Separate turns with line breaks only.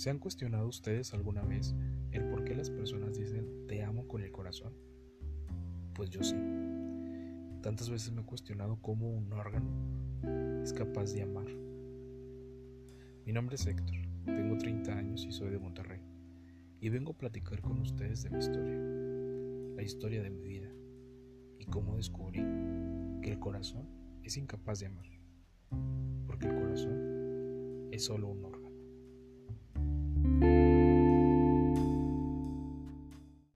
¿Se han cuestionado ustedes alguna vez el por qué las personas dicen te amo con el corazón? Pues yo sí. Tantas veces me he cuestionado cómo un órgano es capaz de amar. Mi nombre es Héctor, tengo 30 años y soy de Monterrey. Y vengo a platicar con ustedes de mi historia, la historia de mi vida y cómo descubrí que el corazón es incapaz de amar, porque el corazón es solo un.